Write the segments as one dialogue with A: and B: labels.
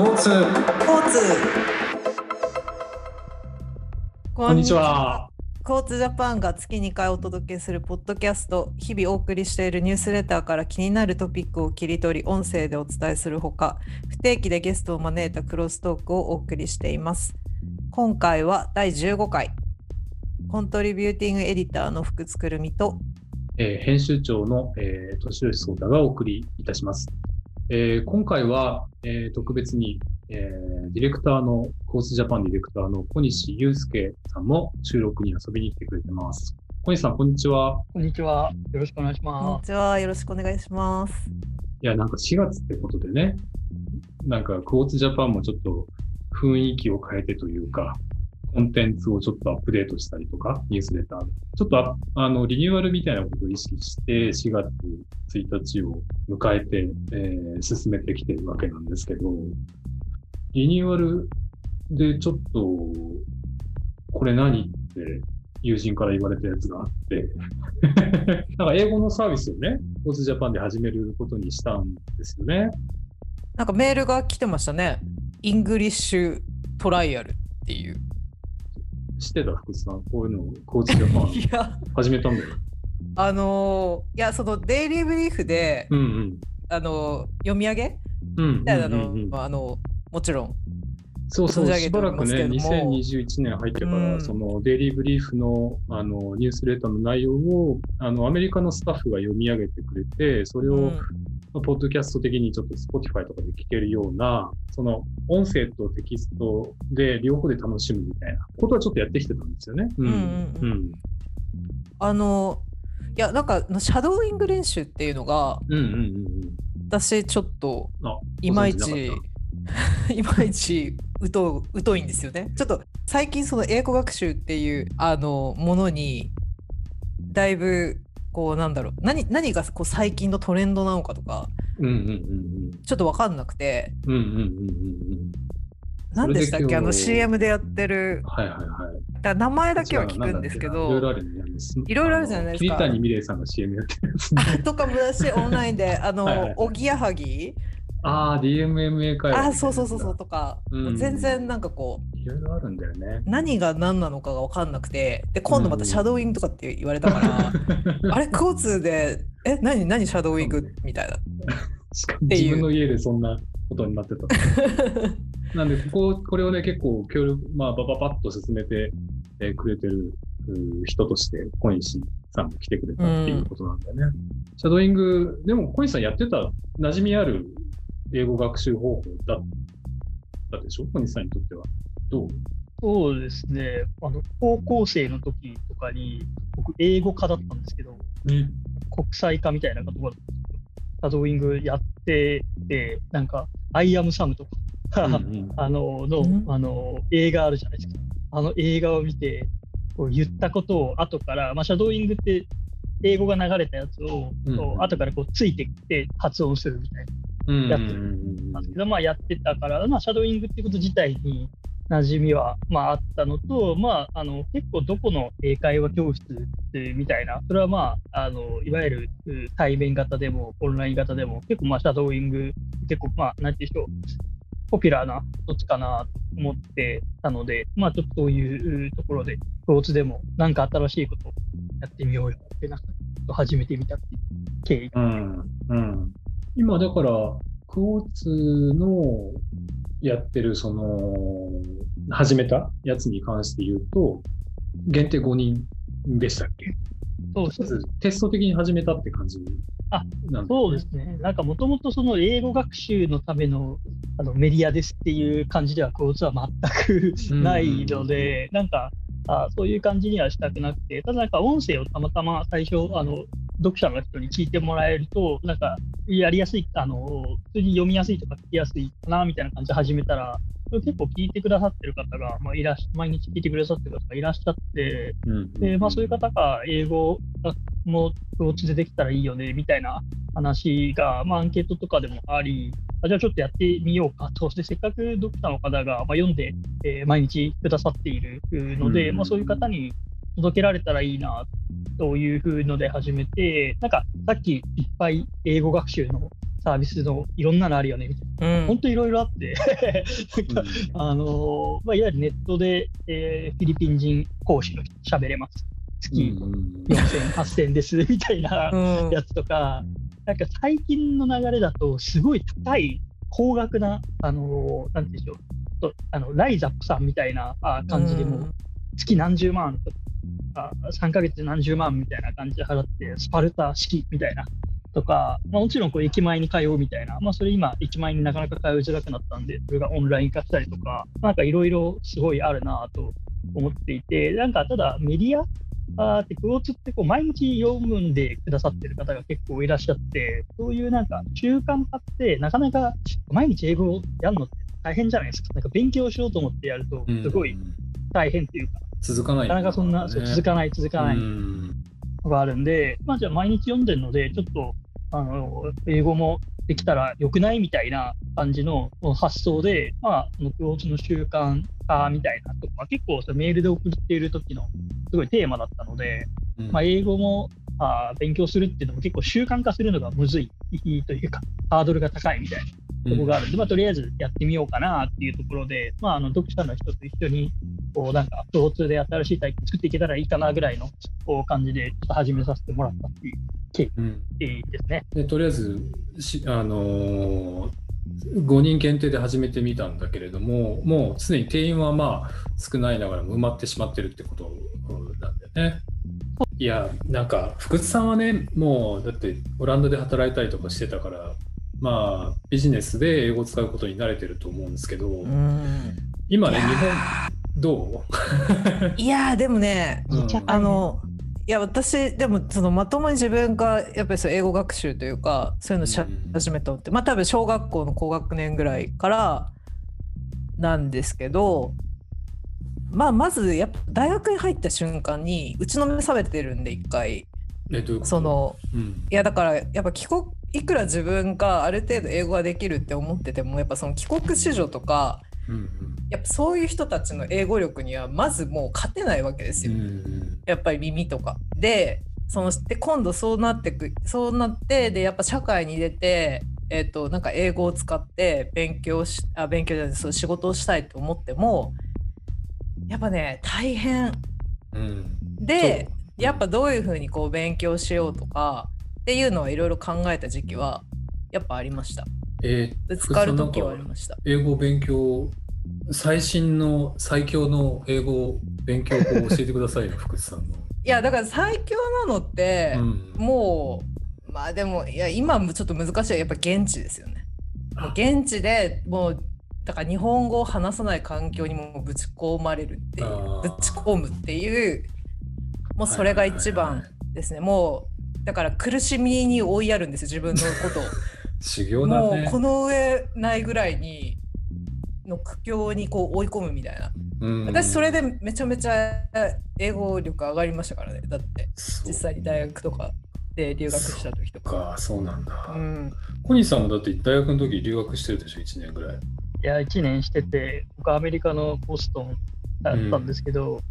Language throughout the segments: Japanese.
A: 交通。
B: 交通。
A: こんにちは。
B: 交通ジャパンが月2回お届けするポッドキャスト日々お送りしているニュースレターから気になるトピックを切り取り音声でお伝えするほか不定期でゲストを招いたクロストークをお送りしています。今回は第15回。コントリビューティングエディターの福津くるみと
A: えー編集長の、えー、年吉壮太がお送りいたします。えー今回は、えー特別に、えーディレクターの、コースジャパンディレクターの小西祐介さんも収録に遊びに来てくれてます。小西さん、こんにちは。
C: こんにちは。よろしくお願いし
B: こん
C: ます。
B: にちはよろしくお願いします
A: いや、なんか4月ってことでね、なんか、クォーツジャパンもちょっと雰囲気を変えてというか、コンテンツをちょっとアップデートしたりとか、ニュースレター。ちょっとあのリニューアルみたいなことを意識して、4月1日を迎えて、えー進めてきてるわけなんですけど、リニューアルでちょっと、これ何って友人から言われたやつがあって、なんか英語のサービスをね、クォーツジャパンで始めることにしたんですよね。
B: なんかメールが来てましたねイングリッシュトライアルっていう
A: 知ってた福士さん、こういうのをクォーツジャパン
B: いや。
A: 始めたんだよ。
B: あのーいやそのデイリーブリーフで、
A: うんうん。
B: あのー読み上げ？
A: うん
B: みたいなの、もちろん。
A: そうそう、してばらくね、
B: おりますけれども。
A: 2021年入ってから、
B: うん。
A: そのデイリーブリーフのあのニュースレターの内容をあのアメリカのスタッフが読み上げてくれて、それを、
B: うん
A: ポッドキャスト的にちょっと Spotify とかで聞けるような、その音声とテキストで両方で楽しむみたいなことはちょっとやってきてたんですよね。うん。
B: うんうん
A: うん。
B: あのいやなんかシャドーイング練習っていうのが
A: うんうんうん。うん
B: 私ちょっと
A: あ
B: いまいち いまいち疎疎いんですよね。ちょっと最近その英語学習っていうあのものにだいぶこうなんだろう。何何がこう最近のトレンドなのかとか
A: たうんうんうん。
B: ちょっと分かんなくて。
A: うんうんうんうん。うんうん
B: 何でしたっけ？あの CM でやってる。
A: はいはいはい。
B: だ名前だけは聞くんですけ
A: いろいろ
B: どいろいろあるじゃないですか。
A: 桐谷美玲さんが CM やってるやつ、ね。
B: とかもだしオンラインであの
A: はいはい
B: おぎやはぎ？
A: ああ、DMMA 会話。
B: あそうそうそうそう。とか、
A: うん
B: 全然なんかこう
A: いろいろあるんだよね。
B: 何が何なのかが分かんなくてで今度またシャドーイングとかって言われたから、あれ交通でえ何何シャドーイングみたいな
A: 自分の家でそんなことになってた。なんで、ここ、これをね、結構協力、まあ、ばばばっと進めて、えーくれてるうー人として、小西さんも来てくれたっていうことなんだよね。シャドーイング、でも小西さんやってた馴染みある英語学習方法だったでしょ？小西さんにとっては。どう？
C: そうですね。あの高校生の時とかに、僕、英語科だったんですけど、
A: ね。
C: 国際化みたいなことが、シャドーイングやってて、なんか、アイアムサムとか、
A: うんうん
C: あのの、
B: うん
C: あの映画あるじゃないですか。あの映画を見て、こう言ったことを後から、まあ、シャドーイングって英語が流れたやつを、
A: うん
C: 後からこうついてきて発音するみたいな。
A: うん
C: やってるなんですけど、まあ、やってたから、まあ、シャドーイングっていうこと自体に馴染みは、まあ、あったのと、まあ、あの結構どこの英会話教室みたいな、それはまあ、あのいわゆる対面型でもオンライン型でも、結構まあシャドーイング、結構まあ、なんていうんでしょう、ポピュラーなどっちかなと思ってたので、まあ、ちょっとそういうところで、スポーツでもなんか新しいことをやってみようよって、なんかっと始めてみたっていう経緯。
A: うんうん、今だから、クォーツのやってる、その、始めたやつに関して言うと、限定5人でしたっけ？
C: そうです。
A: テスト的に始めたって感じ
C: あ
A: なん
C: そうですね。なんかもともとその英語学習のためのあのメディアですっていう感じでは、構図は全くないので、なんかあそういう感じにはしたくなくて、ただなんか音声をたまたま最初、あの読者の人に聞いてもらえると、なんかやりやすい、あの普通に読みやすいとか聞きやすいかなみたいな感じで始めたら、結構聞いてくださってる方が、まあ、いらっし毎日聞いてくださってる方がいらっしゃって、
A: うん
C: でまあ、そういう方が英語がもう共通でできたらいいよねみたいな話が、まあ、アンケートとかでもあり、あじゃあちょっとやってみようかと、てせっかく読者の方が、まあ、読んで、えー毎日くださっているので、
A: うん。
C: まあ、そういう方に届けられたらいいなというふうので始めて、なんかさっきいっぱい英語学習のサービスのいろんなのあるよねみたいな。
B: うん。
C: 本当いろいろあって。あのまあ、いわゆるネットで、えーフィリピン人講師の人喋れます。月4000、8000です みたいな
B: うん。
C: やつとか、なんか最近の流れだと、すごい高い、高額な、あのなんていうんでしょう、とあのライザップさんみたいなあ感じでもう、月何十万とか、3ヶ月で何十万みたいな感じで払って、スパルタ式みたいな。とか、まあ、もちろんこう駅前に通うみたいな、まあ、それ今、駅前になかなか通いづらくなったんで、それがオンライン化したりとか、なんかいろいろすごいあるなと思っていて、なんかただメディアあーってクローツってこう毎日読むんでくださってる方が結構いらっしゃって、そういうなんか習慣化ってなかなか毎日英語をやるのって大変じゃないですか。なんか勉強しようと思ってやるとすごい大変っていうか、
A: 続かない、
C: なかなかそんな、そう続かない続かないがあるんで、まあじゃあ毎日読んでるので、ちょっとあの英語もできたらよくないみたいな感じの発想で、まあ、クロの習慣化みたいなとか、結構そのメールで送っている時のすごいテーマだったので、
A: うん。
C: まあ、英語もあー勉強するっていうのも結構習慣化するのがむずいというか、ハードルが高いみたいなところがあるんで、まあ、とりあえずやってみようかなっていうところで、まあ、あの読者の人と一緒にこうなんか共通で新しい体験作っていけたらいいかなぐらいのこう感じでちょっと始めさせてもらったっていう
A: うん
C: 経緯ですね。
A: でとりあえずし、あのー5人限定で始めてみたんだけれども、もうすでに定員はまあ少ないながらも埋まってしまってるってことなんだよね。いや、なんか福津さんはね、もうだってオランダで働いたりとかしてたから、まあビジネスで英語を使うことに慣れてると思うんですけど、
B: うん。
A: 今ね、
B: いやー。
A: 日本、ど
B: いやーでもね
A: う、うん
B: あのいや私でもそのまともに自分がやっぱりそう英語学習というかそういうのし
A: うん
B: 始めたのって、まあ多分小学校の高学年ぐらいからなんですけどまあまずやっぱ大学に入った瞬間に打ちのめされてるんで一回。
A: え、どういうこと？
B: そ、の
A: うん。
B: いやだからやっぱ帰国いくら自分がある程度英語ができるって思っててもやっぱその帰国子女とか
A: うんうん。
B: やっぱそういう人たちの英語力にはまずもう勝てないわけですよ。
A: うんうん。
B: やっぱり耳とか。でそので今度そうなってくそうなってでやっぱ社会に出て、えっとなんか英語を使って勉強しあ勉強じゃないそう仕事をしたいと思ってもやっぱね大変
A: うん
B: で
A: そう
B: やっぱどういうふうにこう勉強しようとかっていうのはいろいろ考えた時期はやっぱありました。
A: えー
B: ぶつかる時はありました。
A: 英語勉強最新の最強の英語勉強法を教えてくださいよ 福津さんの。
B: いやだから最強なのって、
A: うん
B: もうまあでもいや今もちょっと難しいやっぱ現地ですよね。もう現地でもうだから日本語を話さない環境にもぶち込まれるっていうぶち込むっていうもうそれが一番ですね、もうだから苦しみに追いやるんですよ自分のことを。
A: 修行だね。
B: もうこの上ないぐらいにの苦境にこう追い込むみたいな。
A: うん
B: 私それでめちゃめちゃ英語力上がりましたからねだって
A: そう
B: 実際に大学とかで留学した時とか。
A: かそうなんだ。
B: うん、
A: 小西さんもだって大学の時留学してるでしょ？1年ぐらい。
C: いや、1年してて、僕、アメリカのボストンだったんですけど、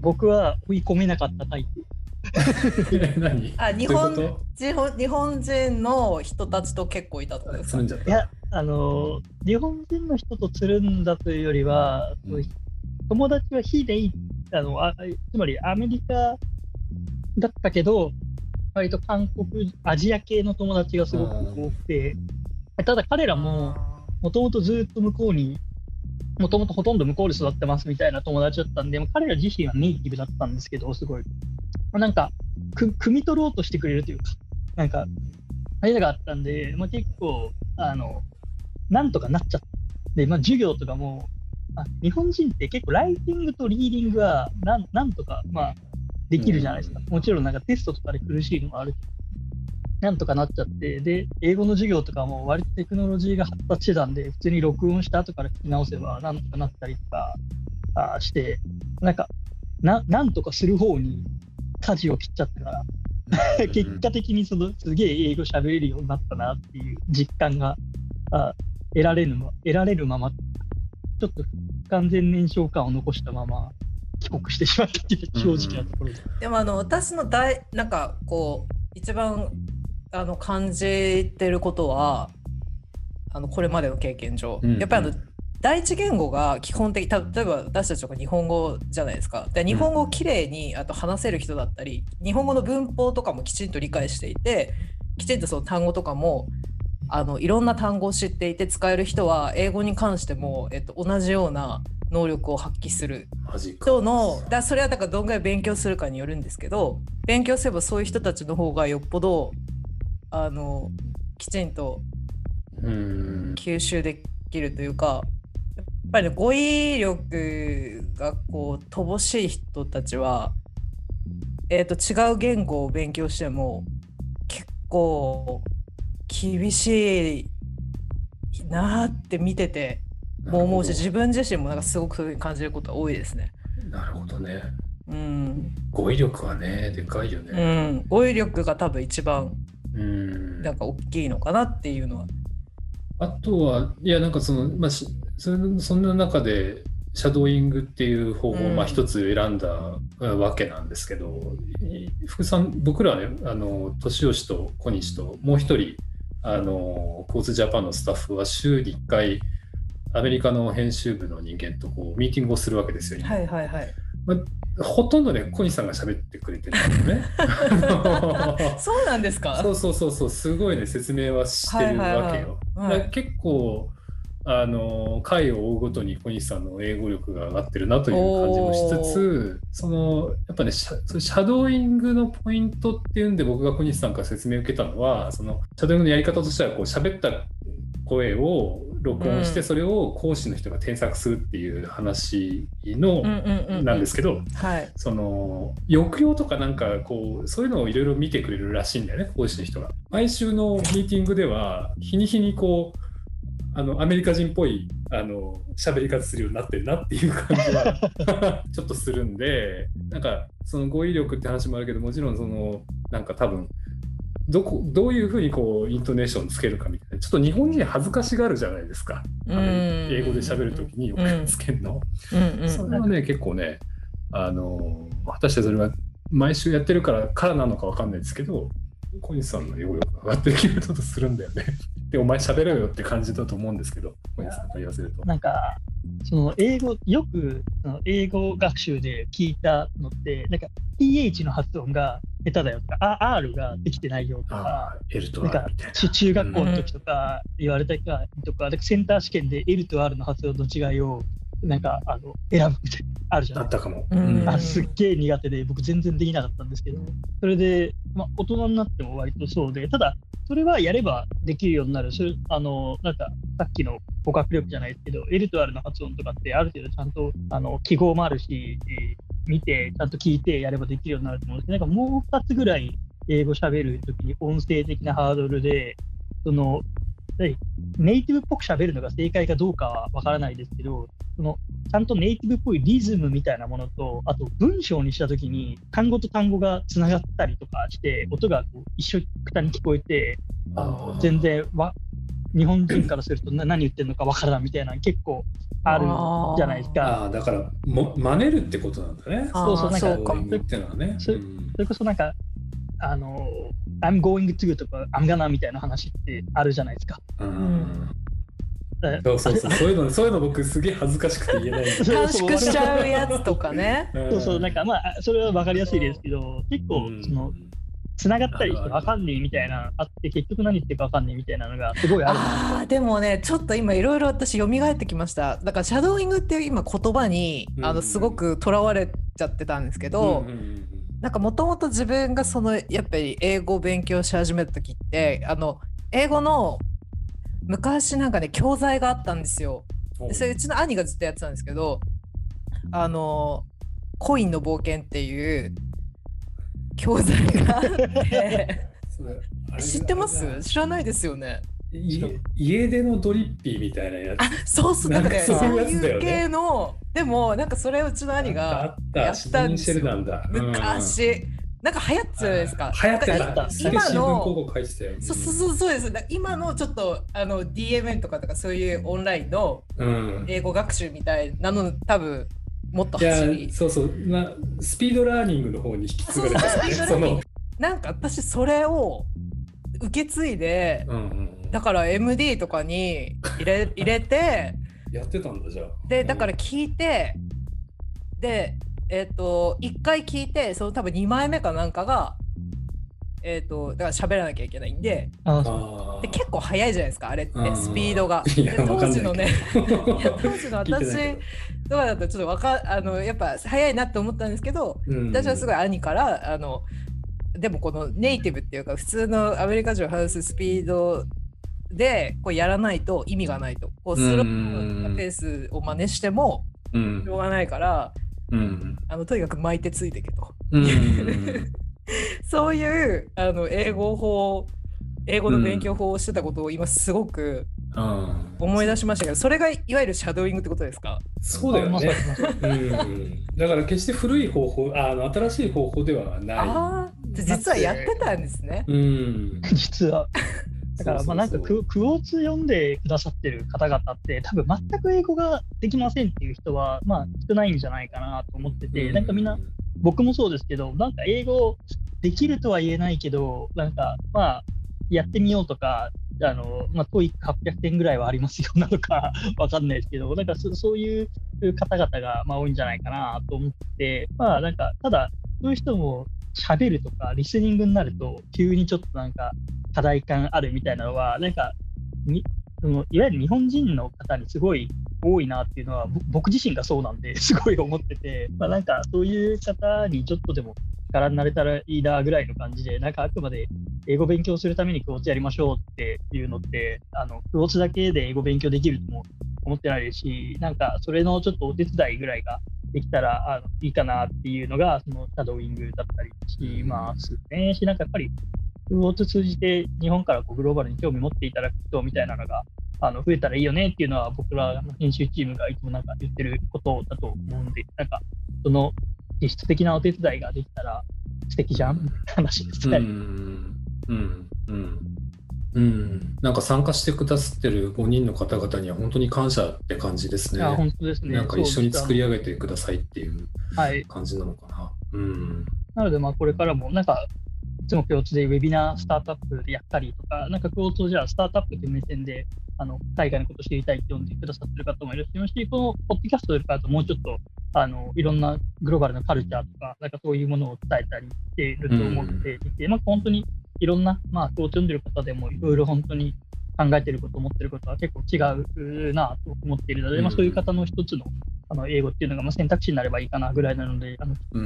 C: 僕は追い込めなかったタイプ。
B: あ日本日本日本人の人たちと結構いたってことですか？
C: いや、あの、日本人の人とつるんだというよりは、
A: うん。
C: 友達は非でいいあのあ、つまりアメリカだったけど、割と韓国、アジア系の友達がすごく多くて、ただ彼らも、もともとずっと向こうに、もともとほとんど向こうで育ってますみたいな友達だったんで、彼ら自身はネイティブだったんですけど、すごい。なんか、く汲み取ろうとしてくれるというか、なんか、あれがあったんで、まあ、結構、あの、なんとかなっちゃって、で、まあ、授業とかも、あ日本人って結構ライティングとリーディングはなんなんとか、まあ、できるじゃないですか。もちろんなんかテストとかで苦しいのもあるけど、なんとかなっちゃって、で、英語の授業とかも割とテクノロジーが発達してたんで、普通に録音した後から聞き直せばなんとかなったりとかあして、なんかな、なんとかする方に舵を切っちゃったから、結果的にそのすげえ英語喋れるようになったなっていう実感があ得られるま得られるまま、ちょっと不完全燃焼感を残したまま帰国してしまったっていう正直なところで。
B: でもあの私の大なんかこう一番あの感じてることはあのこれまでの経験上、
A: うん
B: やっぱりあの第一言語が基本的た例えば私たちとか日本語じゃないですか。で日本語をきれいにあと話せる人だったり日本語の文法とかもきちんと理解していてきちんとその単語とかもあのいろんな単語を知っていて使える人は英語に関しても、えっと、同じような能力を発揮する。人のだそれはだからどんぐらい勉強するかによるんですけど勉強すればそういう人たちの方がよっぽどあのきちんと
A: うん。
B: 吸収できるというかやっぱり、ね、語彙力がこう乏しい人たちは、えー、と違う言語を勉強しても結構厳しいなーって見ててもう思うし自分自身もなんかすごくそういうふうに感じることが多いですね。
A: なるほどね。
B: うん
A: 語彙力はね、でかいよ
B: う
A: ね。
B: ん、語彙力が多分一番
A: うん。
B: なんか大きいのかなっていうのは。
A: あとは、いや、なんかその、まあ、しそれそんな中で、シャドーイングっていう方法を
B: うん
A: まあ一つ選んだわけなんですけど、い福さん、僕らはね、あの、年吉と小西ともう一人、あの、交通ジャパンのスタッフは週に1回、アメリカの編集部の人間とこうミーティングをするわけですよ。今
B: はいはいはい。
A: ほとんどね、小西さんが喋ってくれてるんだよね。
B: そうなんですか？
A: そうそうそうそう、すごいね、説明はしてるわけよ。
B: はいはいはい
A: 結構、あの回を追うごとに小西さんの英語力が上がってるなという感じもしつつ、そのやっぱねシャ、シャドーイングのポイントっていうんで、僕が小西さんから説明を受けたのは、そのシャドーイングのやり方としては、こう喋った声を録音して、
B: うん。
A: それを講師の人が添削するっていう話の、なんですけど、
B: はい。
A: その抑揚とかなんかこうそういうのをいろいろ見てくれるらしいんだよね講師の人が。毎週のミーティングでは日に日にこうあのアメリカ人っぽいあの喋り方するようになってるなっていう感じは ちょっとするんでなんかその語彙力って話もあるけどもちろんそのなんか多分どこどういうふうにこうイントネーションつけるかみたいな。ちょっと日本人恥ずかしがるじゃないですか。英語で喋るときによくつけるの。
B: うん。うん。
A: それはね、結構ね、あの、果たしてそれは毎週やってるからからなのかわかんないですけど、小西さんの英語力が上がってる気がちょっとするんだよね。で、お前喋れよって感じだと思うんですけど、小西さんから言わせると。
C: なんか、その英語、よくその英語学習で聞いたのって、なんか TH の発音が下手だよとか、あ R ができてないよとか、
A: L と
C: なん
A: R
C: か
A: みたいな。
C: 中中学校の時とか言われたかとか、でセンター試験で L と R の発音の違いをなんかあの選ぶみたいなあるじゃないですか。
A: あったかも。
B: うん
C: あすっげえ苦手で僕全然できなかったんですけど、それで、まあ、大人になっても割とそうで、ただ、それはやればできるようになる、それあのなんかさっきの語学力じゃないですけど、L と R の発音とかってある程度ちゃんとあの記号もあるし、えー見て、ちゃんと聞いてやればできるようになると思うんですけど、なんかもう2つぐらい英語喋るときに音声的なハードルで、そのはいネイティブっぽく喋るのが正解かどうかはわからないですけど、そのちゃんとネイティブっぽいリズムみたいなものと、あと文章にしたときに単語と単語がつながったりとかして、音がこう一緒くたに聞こえて、あの全然わ日本人からするとな何言ってるのかわからんみたいなの結構あるじゃないですか。
A: ああ、だから、も真似るってことなんだね。
C: そうそうなんか
B: そうか
A: っていうのはね。
C: そ
A: うん
C: それこそなんか、あの、I'm going to とか I'm gonna みたいな話ってあるじゃないですか。
A: うん
C: だ
A: そうそうそう、そういうの、そういうの僕すげえ恥ずかしくて言えない
B: 短縮しちゃうやつとかね。
C: そうそう、なんかまあ、それは分かりやすいですけど、結構
A: うん、
C: その、つながったりして分かんねえみたいな、あって、結局何言ってるか分かんねえみたいなのがすごいある。な
B: あーでもねちょっと今いろいろ私蘇ってきました。だからシャドーイングっていう今言葉にあ
A: うん。
B: のすごくとらわれちゃってたんですけど、
A: うんうんうん
B: なんかもともと自分がそのやっぱり英語を勉強し始めた時ってあの英語の昔なんかね教材があったんですよ。でそれうちの兄がずっとやってたんですけどあのコインの冒険っていう教材があって 知ってます？知らないですよね。
A: い家出のドリッピーみたいなやつ。
B: あそうそうなんかそう
A: いう
B: 系のでもなんかそれをうちの兄
A: あ
B: がやったんですよ
A: ダンだ。
B: 昔、なんか流行ってたじゃないですか。
A: 流行ってた。
C: い
B: 今の。そうそうそうです。だ今のちょっとあの DMN とかとかそういうオンラインの
A: うん。
B: 英語学習みたいなの多分もっと走り
A: そうそう。なスピードラーニングの方に引き継がれてたね。
B: なんか私それを受け継いで
A: うんうんうん。
B: だから MD とかに入れ 入れて
A: やってたんだじゃあ。
B: でだから聞いてでえっ、と1回聞いてその多分2枚目かなんかがえっ、とだから喋らなきゃいけないんで。
C: あ
A: あ
B: で結構早いじゃないですかあれって。
A: うん
B: スピードが。
A: いや
B: で当時のね。当時の私
A: け
B: とかだとちょっとわかあのやっぱ早いなって思ったんですけど
A: うん。
B: 私はすごい兄からあのでもこのネイティブっていうか普通のアメリカ人を話すスピードでこうやらないと意味がないと。こうスローなペースを真似しても
A: うん。
B: しょうがないから
A: うん。
B: あのとにかく巻いてついてけと。
A: うん
B: そういうあの英語法英語の勉強法をしてたことを今すごく
A: うん
B: 思い出しましたけどそれがいわゆるシャドーイングってことですか？
A: そうだよねうんだから決して古い方法ああの新しい方法ではない。
B: ああ実はやってたんですね。
A: うん。
C: 実は。だからまあなんか
A: そうそうそう
C: ククォーツ読んでくださってる方々って多分全く英語ができませんっていう人はまあ少ないんじゃないかなと思ってて、なんかみんな僕もそうですけどなんか英語できるとは言えないけどなんかまあやってみようとかあのまあ遠い800点ぐらいはありますよなのか わかんないですけどなんかそそういう方々がまあ多いんじゃないかなと思ってまあなんかただそういう人も喋るとかリスニングになると急にちょっとなんか課題感あるみたいなのは、なんかにそのいわゆる日本人の方にすごい多いなっていうのは、ぼ僕自身がそうなんで、すごい思ってて、まあ、なんかそういう方にちょっとでも力になれたらいいなぐらいの感じで、なんかあくまで英語勉強するためにクォーツやりましょうっていうのって、あのクォーツだけで英語勉強できるとも思ってないですし、なんかそれのちょっとお手伝いぐらいができたらあのいいかなっていうのが、そのシャドーイングだったりしますね。し、なんかやっぱりクォーツ通じて日本からこうグローバルに興味持っていただく人みたいなのがあの増えたらいいよねっていうのは僕らの編集チームがいつもなんか言ってることだと思うんで、なんかその実質的なお手伝いができたら素敵じゃんみたいな話ですね。
A: うんうんうんうん、なんか参加してくださってる5人の方々には本当に感謝って感じですね。
C: 本当ですね。
A: なんか一緒に作り
C: 上
A: 上げてくださいっていう
C: はい。
A: 感じなのかな。うん。
C: なので、まあ、これからも、なんか、いつも共通でウェビナースタートアップでやったりとか、なんか共通じゃあスタートアップという目線で、あの海外のことを知りたいって読んでくださってる方もいらっしゃいますし、このポッドキャストだともうちょっとあのいろんなグローバルなカルチャーとか、なんかそういうものを伝えたりしていると思っていて、まあ本当にいろんな、まあ、こう読んでる方でもいろいろ本当に考えてること、思ってることは結構違うなと思っているので、まあ、そういう方の一つのあの英語っていうのがまあ選択肢になればいいかなぐらいなので、あの
A: うん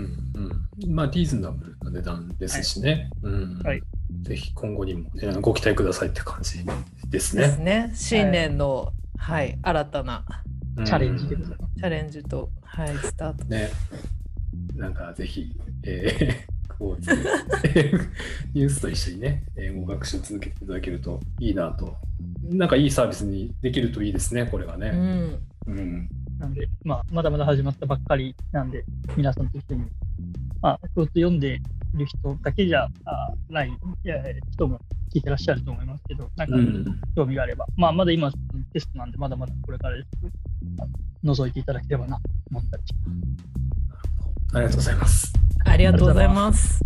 A: うん。まあ、リーズナブルな値段ですしね。うん
C: はい
A: ぜひ今後にも、ね、ご期待くださいって感じです
B: です
A: ね。
B: ね。新年の、はい、新たな
A: うん
C: チャレンジでございます。
B: チャレンジと、はい、スタート。
A: ね。なんかぜひ、えー、こう、ニュースと一緒にね、英語学習続けていただけるといいなと。なんかいいサービスにできるといいですね、これが
B: う
A: ね。
B: ん。
A: うん。
C: なんで、まあ、まだまだ始まったばっかりなんで、皆さんと一緒に、まあ、って読んでいる人だけじゃあないいや人も聞いてらっしゃると思いますけど、なんか
A: うん
C: 興味があれば、まあ、まだ今、テストなんで、まだまだこれからです覗いていただければなと思ったりします。
A: ありがとうございます。
B: ありがとうございます。